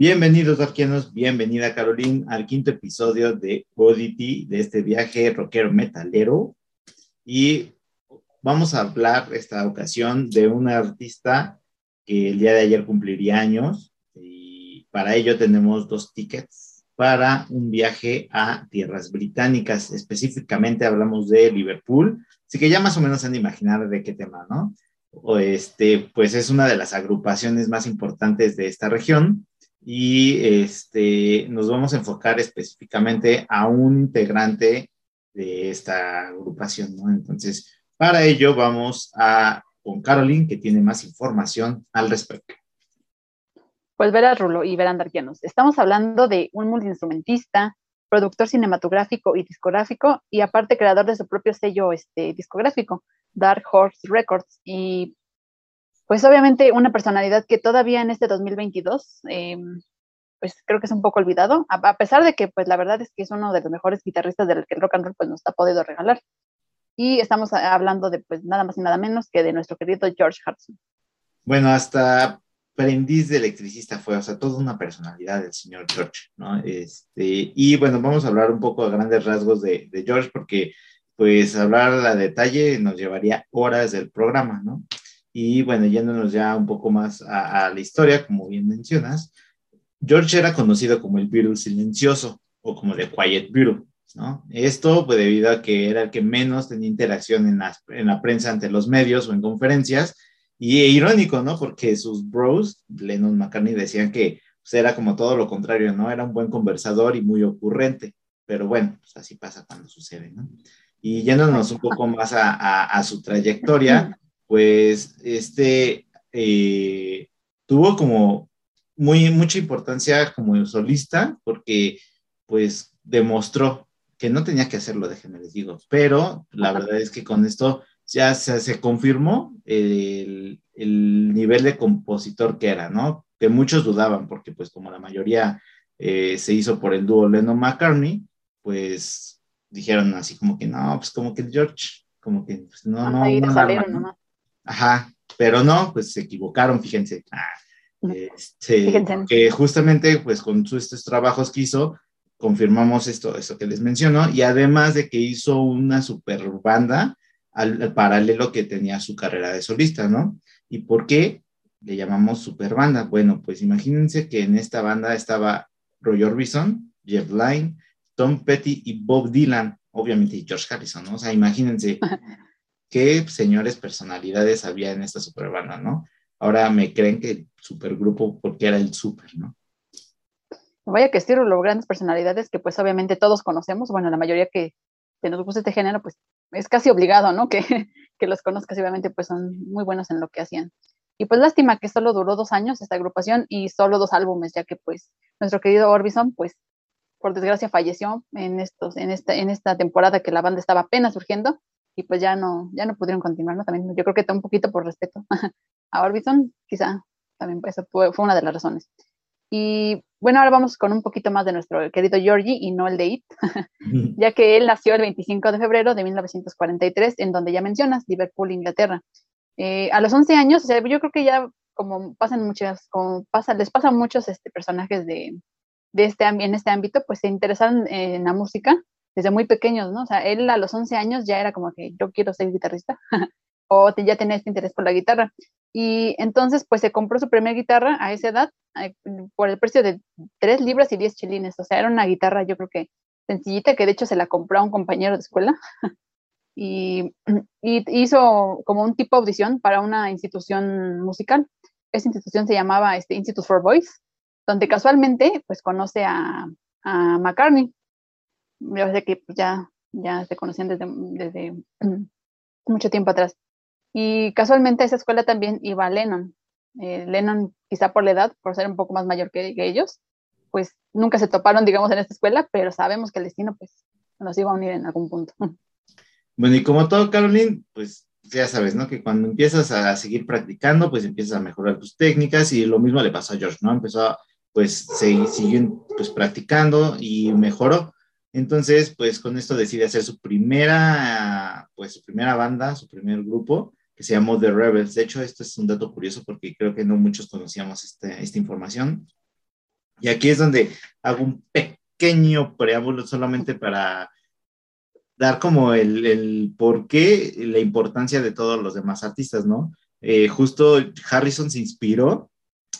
Bienvenidos, arquianos, bienvenida Caroline al quinto episodio de Oddity, de este viaje rockero metalero. Y vamos a hablar esta ocasión de una artista que el día de ayer cumpliría años y para ello tenemos dos tickets para un viaje a tierras británicas. Específicamente hablamos de Liverpool, así que ya más o menos han de imaginar de qué tema, ¿no? O este, pues es una de las agrupaciones más importantes de esta región y este, nos vamos a enfocar específicamente a un integrante de esta agrupación, ¿no? Entonces, para ello vamos a con Caroline, que tiene más información al respecto. Pues verás, Rulo y verán, Darkianos, estamos hablando de un multiinstrumentista, productor cinematográfico y discográfico, y aparte creador de su propio sello este, discográfico, Dark Horse Records, y pues obviamente una personalidad que todavía en este 2022, em, pues creo que es un poco olvidado, a, pesar de que pues la verdad es que es uno de los mejores guitarristas del que el rock and roll pues nos ha podido regalar. Y estamos hablando de pues nada más y nada menos que de nuestro querido George Harrison. Bueno, hasta aprendiz de electricista fue, o sea, toda una personalidad del señor George, ¿no? Este, y bueno, vamos a hablar un poco a grandes rasgos de, de George porque pues hablar a detalle nos llevaría horas del programa, ¿no? Y bueno, yéndonos ya un poco más a, la historia, como bien mencionas, George era conocido como el Beatle silencioso o como The Quiet Beatle, ¿no? Esto pues debido a que era el que menos tenía interacción en la, en la prensa ante los medios o en conferencias, y irónico, ¿no? Porque sus bros, Lennon McCartney, decían que pues, era como todo lo contrario, ¿no? Era un buen conversador y muy ocurrente, pero bueno, pues así pasa cuando sucede, ¿no? Y yéndonos un poco más a, a, a su trayectoria, pues este eh, tuvo como muy, mucha importancia como solista porque pues demostró que no tenía que hacerlo, déjenme les digo, pero la verdad es que con esto ya se, se confirmó el, el, nivel de compositor que era, ¿no? Que muchos dudaban porque pues como la mayoría eh, se hizo por el dúo Lennon-McCartney, pues dijeron así como que no, pues como que George, como que pues, no, no, no, no, Ajá, pero no, pues se equivocaron, fíjense. Ah, este, que justamente, pues con estos trabajos que hizo, confirmamos esto, esto que les menciono, y además de que hizo una super banda al, paralelo que tenía su carrera de solista, ¿no? ¿Y por qué le llamamos super banda? Bueno, pues imagínense que en esta banda estaba Roy Orbison, Jeff Lynne, Tom Petty y Bob Dylan, obviamente George Harrison, ¿no? O sea, imagínense qué señores personalidades había en esta superbanda, ¿no? Ahora me creen que supergrupo porque era el super, ¿no? Vaya que estiro los grandes personalidades que pues obviamente todos conocemos, bueno, la mayoría que, que nos gusta este género, pues es casi obligado, ¿no? Que, que los conozcas, obviamente pues son muy buenos en lo que hacían. Y pues lástima que solo duró dos años esta agrupación y solo dos álbumes, ya que pues nuestro querido Orbison, pues por desgracia falleció en, estos, en, esta, en esta temporada que la banda estaba apenas surgiendo y pues ya no, ya no pudieron continuar, ¿no? También yo creo que está un poquito por respeto a Orbison, quizá también eso fue, fue, una de las razones. Y bueno, ahora vamos con un poquito más de nuestro querido Georgie y no el de It, ya que él nació el 25 de febrero de 1943, en donde ya mencionas, Liverpool, Inglaterra. Eh, a los 11 años, o sea, yo creo que ya como pasan muchas, como pasa, les pasan muchos este, personajes de, de este, en este ámbito, pues se interesaron en la música desde muy pequeños, ¿no? O sea, él a los 11 años ya era como que yo quiero ser guitarrista o ya tenía este interés por la guitarra. Y entonces, pues se compró su primera guitarra a esa edad por el precio de 3 libras y 10 chilines. O sea, era una guitarra, yo creo que sencillita, que de hecho se la compró a un compañero de escuela. y, y, hizo como un tipo de audición para una institución musical. Esa institución se llamaba este, Institute for Boys, donde casualmente pues conoce a McCartney yo sé que ya, ya se conocían desde, desde mucho tiempo atrás. Y casualmente a esa escuela también iba Lennon. Eh, Lennon, quizá por la edad, por ser un poco más mayor que, ellos, pues nunca se toparon, digamos, en esta escuela, pero sabemos que el destino, pues, nos iba a unir en algún punto. Bueno, y como todo, Caroline, pues ya sabes, ¿no? Que cuando empiezas a seguir practicando, pues empiezas a mejorar tus técnicas y lo mismo le pasó a George, ¿no? Empezó, pues, seguir, siguió, pues, practicando y mejoró. Entonces, pues con esto decide hacer su primera, pues su primera banda, su primer grupo, que se llamó The Rebels. De hecho, esto es un dato curioso porque creo que no muchos conocíamos este, esta información. Y aquí es donde hago un pequeño preámbulo solamente para dar como el, el por qué, la importancia de todos los demás artistas, ¿no? Eh, justo Harrison se inspiró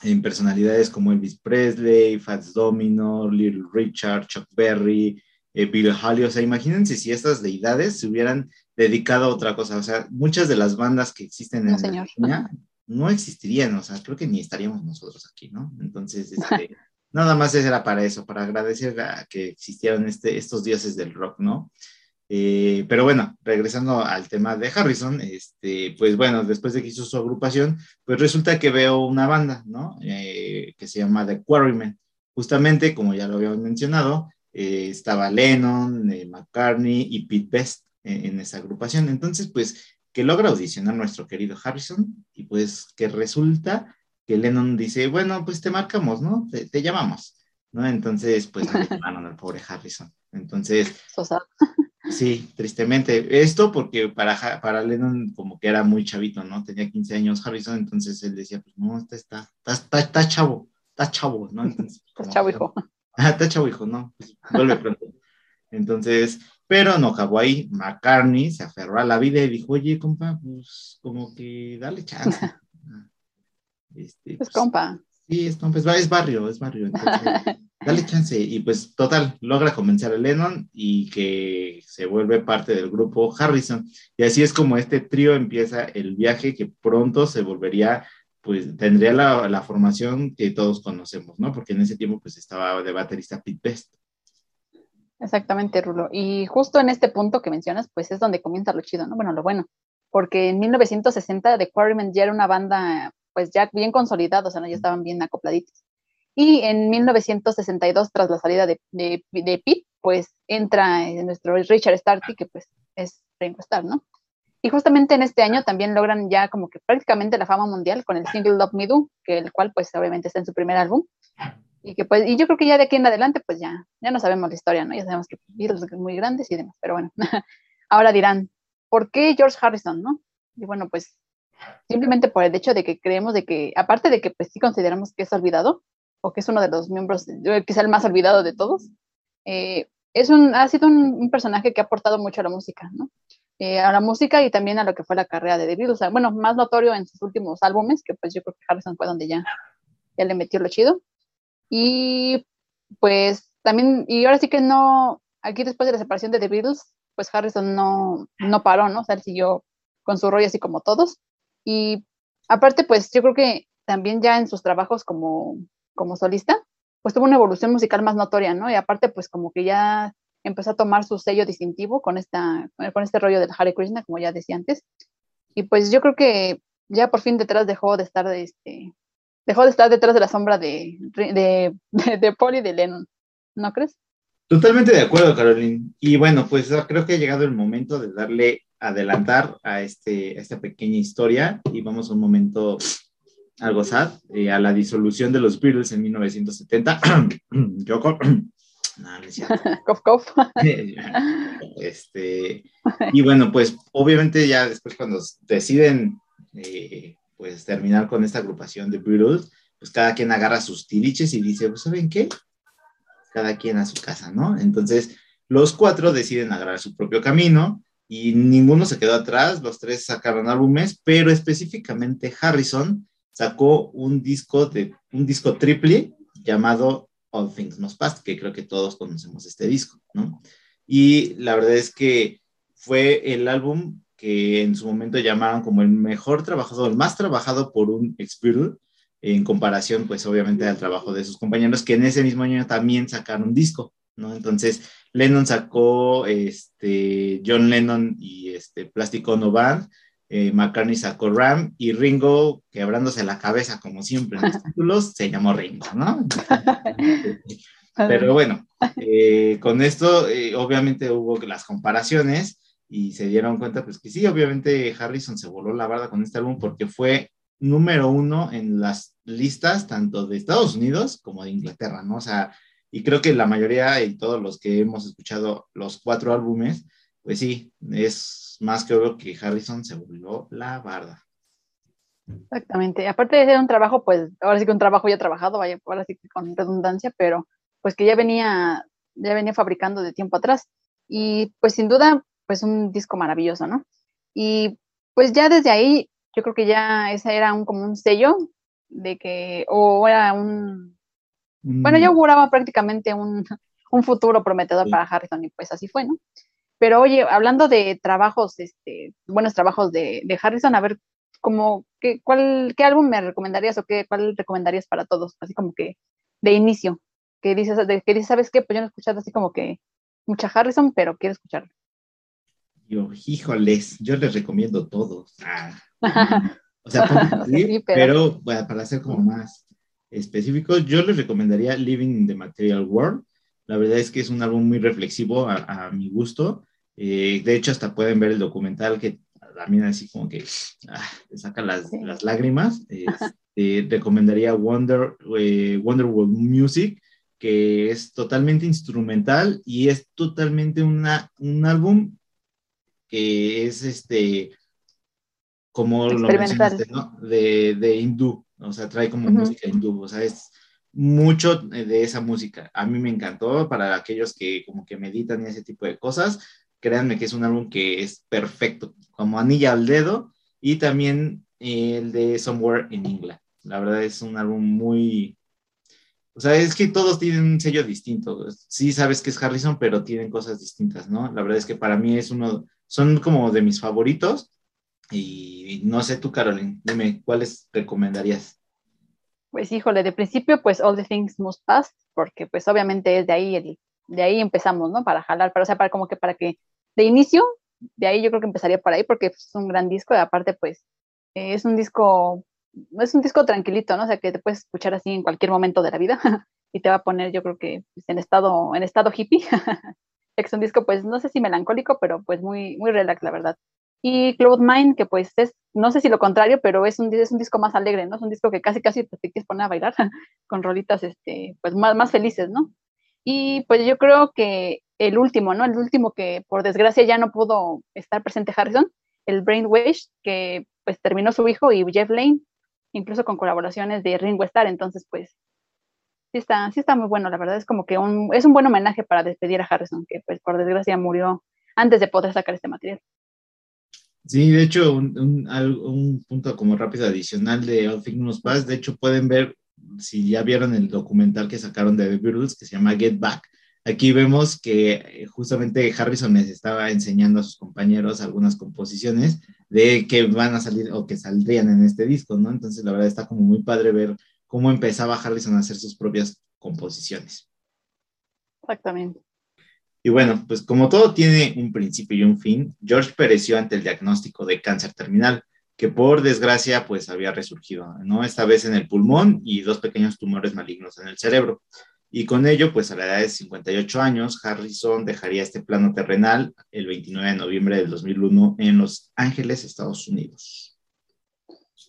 en personalidades como Elvis Presley, Fats Domino, Little Richard, Chuck Berry, eh. O sea, imagínense si estas deidades se hubieran dedicado a otra cosa. O sea, muchas de las bandas que existen en no, España no existirían. O sea, creo que ni estaríamos nosotros aquí, ¿no? Entonces, este, nada más era para eso, para agradecer a que existieran este, estos dioses del rock, ¿no? Eh, pero bueno, regresando al tema de Harrison, este, pues bueno, después de que hizo su agrupación, pues resulta que veo una banda, ¿no? Eh, que se llama The Quarrymen. Justamente, como ya lo habíamos mencionado, eh, estaba Lennon, McCartney y Pete Best en, esa agrupación. Entonces, pues, que logra audicionar nuestro querido Harrison y pues que resulta que Lennon dice, bueno, pues te marcamos, ¿no? Te, llamamos, ¿no? Entonces, pues me llamaron al pobre Harrison. Entonces, Sí, tristemente. Esto porque para, para Lennon como que era muy chavito, ¿no? Tenía 15 años Harrison, entonces él decía, pues no, está, está, está, está chavo, está chavo, ¿no? Entonces, está chavo, hijo. Ah, está chavo, hijo, no, pues vuelve pronto. Entonces, pero no acabó ahí. McCartney se aferró a la vida y dijo, oye, compa, pues como que dale chance. Este, pues, compa. Sí, es compa, es, barrio, es barrio. Entonces, dale chance. Y pues total, logra convencer a Lennon y que se vuelve parte del grupo Harrison. Y así es como este trío empieza el viaje que pronto se volvería, pues tendría la, la formación que todos conocemos, ¿no? Porque en ese tiempo pues estaba de baterista Pete Best. Exactamente, Rulo. Y justo en este punto que mencionas, pues es donde comienza lo chido, ¿no? Bueno, lo bueno. Porque en 1960 The Quarrymen ya era una banda, pues ya bien consolidada, o sea, ya estaban bien acopladitos. Y en 1962, tras la salida de, de, Pete, pues entra nuestro Richard Starty, que pues es Ringo Starr, ¿no? Y justamente en este año también logran ya como que prácticamente la fama mundial con el single Love Me Do, que el cual pues obviamente está en su primer álbum. Y que pues, y yo creo que ya de aquí en adelante pues ya, ya no sabemos la historia, ¿no? Ya sabemos que Beatles son muy grandes y demás, pero bueno. Ahora dirán, ¿por qué George Harrison, no? Y bueno, pues simplemente por el hecho de que creemos de que, aparte de que pues sí consideramos que es olvidado, o que es uno de los miembros, quizá el más olvidado de todos, eh, es un, ha sido un, personaje que ha aportado mucho a la música, ¿no? Eh, a la música y también a lo que fue la carrera de The Beatles. O sea, bueno, más notorio en sus últimos álbumes, que pues yo creo que Harrison fue donde ya, ya le metió lo chido. Y pues también, y ahora sí que no, aquí después de la separación de The Beatles, pues Harrison no, no paró, ¿no? O sea, él siguió con su rollo así como todos. Y aparte, pues yo creo que también ya en sus trabajos como como solista, pues tuvo una evolución musical más notoria, ¿no? Y aparte, pues como que ya empezó a tomar su sello distintivo con, esta, con este rollo del Hare Krishna, como ya decía antes. Y pues yo creo que ya por fin detrás dejó de estar de este, dejó de estar detrás de la sombra de, de, de, Paul y de Lennon, ¿no crees? Totalmente de acuerdo, Caroline. Y bueno, pues creo que ha llegado el momento de darle adelantar a, este, a esta pequeña historia y vamos a un momento algo sad, eh, a la disolución de los Beatles en 1970. Yoko. no, cof, cof. este, y bueno, pues obviamente ya después cuando deciden eh, pues terminar con esta agrupación de Beatles, pues cada quien agarra sus tiliches y dice, pues ¿saben qué? Cada quien a su casa, ¿no? Entonces los cuatro deciden agarrar su propio camino y ninguno se quedó atrás, los tres sacaron álbumes, pero específicamente Harrison sacó un disco de un disco triple llamado All Things Must Pass, que creo que todos conocemos este disco, ¿no? Y la verdad es que fue el álbum que en su momento llamaron como el mejor trabajado, el más trabajado por un ex en comparación, pues obviamente al trabajo de sus compañeros, que en ese mismo año también sacaron un disco, ¿no? Entonces, Lennon sacó, este, John Lennon y este, Plastic Ono Band, eh, McCartney sacó Ram y Ringo, quebrándose la cabeza como siempre en los títulos, se llamó Ringo, ¿no? Pero bueno, eh, con esto eh, obviamente hubo las comparaciones y se dieron cuenta pues que sí, obviamente Harrison se voló la barda con este álbum porque fue número uno en las listas tanto de Estados Unidos como de Inglaterra, ¿no? O sea, y creo que la mayoría y todos los que hemos escuchado los cuatro álbumes, pues sí, es más que obvio que Harrison se volvió la barda. Exactamente. Aparte de ser un trabajo, pues ahora sí que un trabajo ya trabajado, vaya, ahora sí que con redundancia, pero pues que ya venía, ya venía fabricando de tiempo atrás. Y pues sin duda, pues un disco maravilloso, ¿no? Y pues ya desde ahí, yo creo que ya ese era un como un sello de que, o era un, bueno, ya auguraba prácticamente un, un futuro prometedor para Harrison y pues así fue, ¿no? Pero oye, hablando de trabajos, este, buenos trabajos de, de Harrison, a ver, como, ¿qué, cuál, ¿qué álbum me recomendarías o qué, cuál recomendarías para todos? Así como que de inicio, que dices, de, que dices, ¿sabes qué? Pues yo no he escuchado así como que mucha Harrison, pero quiero escucharlo. Yo, híjoles, yo les recomiendo todos. Ah, o sea, sí, pero, bueno, para ser como más específicos, yo les recomendaría Living in the Material World. La verdad es que es un álbum muy reflexivo a, mi gusto. Eh, de hecho, hasta pueden ver el documental que también así como que ah, saca las, las lágrimas. Este, recomendaría Wonder, eh, Wonderworld Music, que es totalmente instrumental y es totalmente una, un álbum que es este, como lo mencionaste, ¿no? De, de hindú, o sea, trae como música hindú, o sea, es mucho de esa música. A mí me encantó para aquellos que como que meditan y ese tipo de cosas. Créanme que es un álbum que es perfecto, como anilla al dedo, y también el de Somewhere in England. La verdad es un álbum muy, o sea, es que todos tienen un sello distinto. Sí sabes que es Harrison, pero tienen cosas distintas, ¿no? La verdad es que para mí es uno, son como de mis favoritos. Y no sé tú, Carolyn, dime, ¿cuáles recomendarías? Pues híjole, de principio, pues All the Things Must Pass, porque pues obviamente es de ahí, de ahí empezamos, ¿no? Para jalar, pero o sea, para como que para que, de inicio, de ahí yo creo que empezaría por ahí, porque es un gran disco, y aparte pues es un disco es un disco tranquilito, ¿no? O sea, que te puedes escuchar así en cualquier momento de la vida y te va a poner, yo creo que pues, en estado, en estado hippie. es un disco, pues, no sé si melancólico, pero pues muy, muy relax, la verdad. Y Cloud Mind, que pues es, no sé si lo contrario, pero es un, es un disco más alegre, ¿no? Es un disco que casi, casi te quieres poner a bailar con rolitas, este, pues, más, más felices, ¿no? Y pues yo creo que el último, ¿no? El último que por desgracia ya no pudo estar presente Harrison, el Brainwash, que pues terminó su hijo y Jeff Lane, incluso con colaboraciones de Ringo Starr, entonces pues sí está, sí está muy bueno, la verdad es como que un, es un buen homenaje para despedir a Harrison, que pues por desgracia murió antes de poder sacar este material. Sí, de hecho, un, un, punto como rápido adicional de All Things Pass, de hecho pueden ver, si ya vieron el documental que sacaron de The Beatles, que se llama Get Back, aquí vemos que eh, justamente Harrison les estaba enseñando a sus compañeros algunas composiciones de que van a salir o que saldrían en este disco, ¿no? Entonces, la verdad está como muy padre ver cómo empezaba Harrison a hacer sus propias composiciones. Exactamente. Y bueno, pues como todo tiene un principio y un fin, George pereció ante el diagnóstico de cáncer terminal, que por desgracia pues había resurgido, ¿no? Esta vez en el pulmón y dos pequeños tumores malignos en el cerebro. Y con ello, pues a la edad de 58 años, Harrison dejaría este plano terrenal el 29 de noviembre del 2001 en Los Ángeles, Estados Unidos.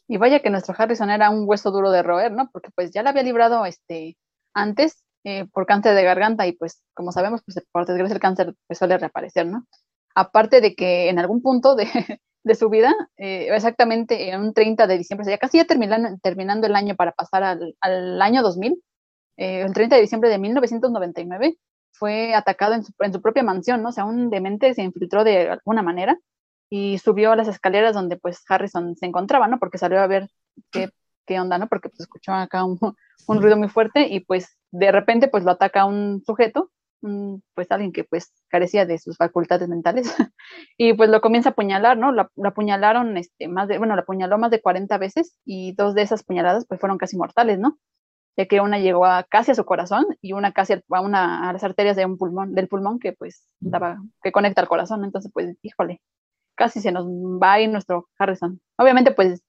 Y vaya que nuestro Harrison era un hueso duro de roer, ¿no? Porque pues ya lo había librado este, antes eh, por cáncer de garganta y pues como sabemos, pues por desgracia el cáncer pues, suele reaparecer, ¿no? Aparte de que en algún punto de, de su vida, eh, exactamente en un 30 de diciembre, o ya casi ya terminando, el año para pasar al, al año 2000, eh, el 30 de diciembre de 1999, fue atacado en su, propia mansión, ¿no? O sea, un demente se infiltró de alguna manera y subió a las escaleras donde pues Harrison se encontraba, ¿no? Porque salió a ver qué, qué onda, ¿no? Porque pues escuchó acá un, un, ruido muy fuerte y pues de repente pues lo ataca un sujeto, pues alguien que pues carecía de sus facultades mentales y pues lo comienza a apuñalar, ¿no? Lo, apuñalaron este, más de, bueno, lo apuñaló más de 40 veces y dos de esas puñaladas pues fueron casi mortales, ¿no? ya que una llegó a, casi a su corazón y una casi a, una, a las arterias de un pulmón, del pulmón que pues daba, que conecta al corazón. Entonces, pues, híjole, casi se nos va a ir nuestro Harrison. Obviamente, pues,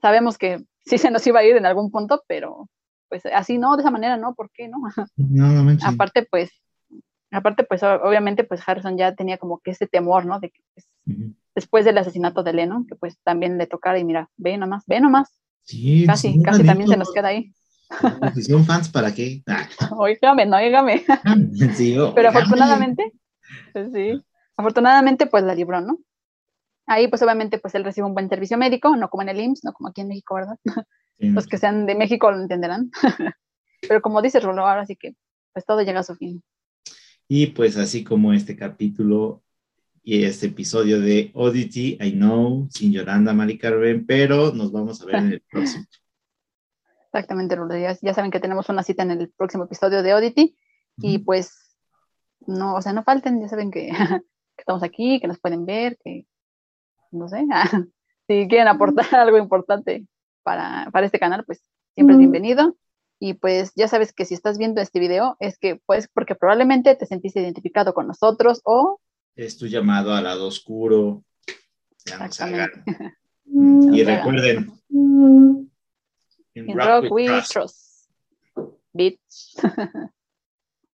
sabemos que sí se nos iba a ir en algún punto, pero pues así no, de esa manera no, ¿por qué no? no, aparte, pues, aparte, pues, obviamente, pues Harrison ya tenía como que ese temor, ¿no? De que pues, después del asesinato de Lennon, que pues también le tocara y mira, ve nomás, ve nomás. Sí, casi, casi también se nos queda ahí. Si son fans, ¿para qué? Ah. Oígame, no, oígame. Pero afortunadamente, pues sí, afortunadamente, pues la libró, ¿no? ahí pues obviamente pues él recibe un buen servicio médico, no como en el IMSS, no como aquí en México, ¿verdad? Los que sean de México lo entenderán. Pero como dice Rulo, ahora sí que pues todo llega a su fin. Y pues así como este capítulo y este episodio de Oddity, I know, sin Yolanda, Mari Carmen, pero nos vamos a ver en el próximo. Exactamente, Rulo. Ya, ya, saben que tenemos una cita en el próximo episodio de Oddity. Y pues, no, o sea, no falten, ya saben que, que estamos aquí, que nos pueden ver, que, no sé, si quieren aportar algo importante para, para este canal, pues siempre es bienvenido. Y pues ya sabes que si estás viendo este video es que pues porque probablemente te sentiste identificado con nosotros o... Es tu llamado al lado oscuro. y recuerden. In, rock, we trust. Bitch.